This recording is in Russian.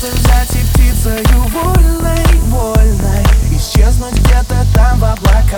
Просто взять и птицею вольной, вольной. Исчезнуть где-то там в облаках.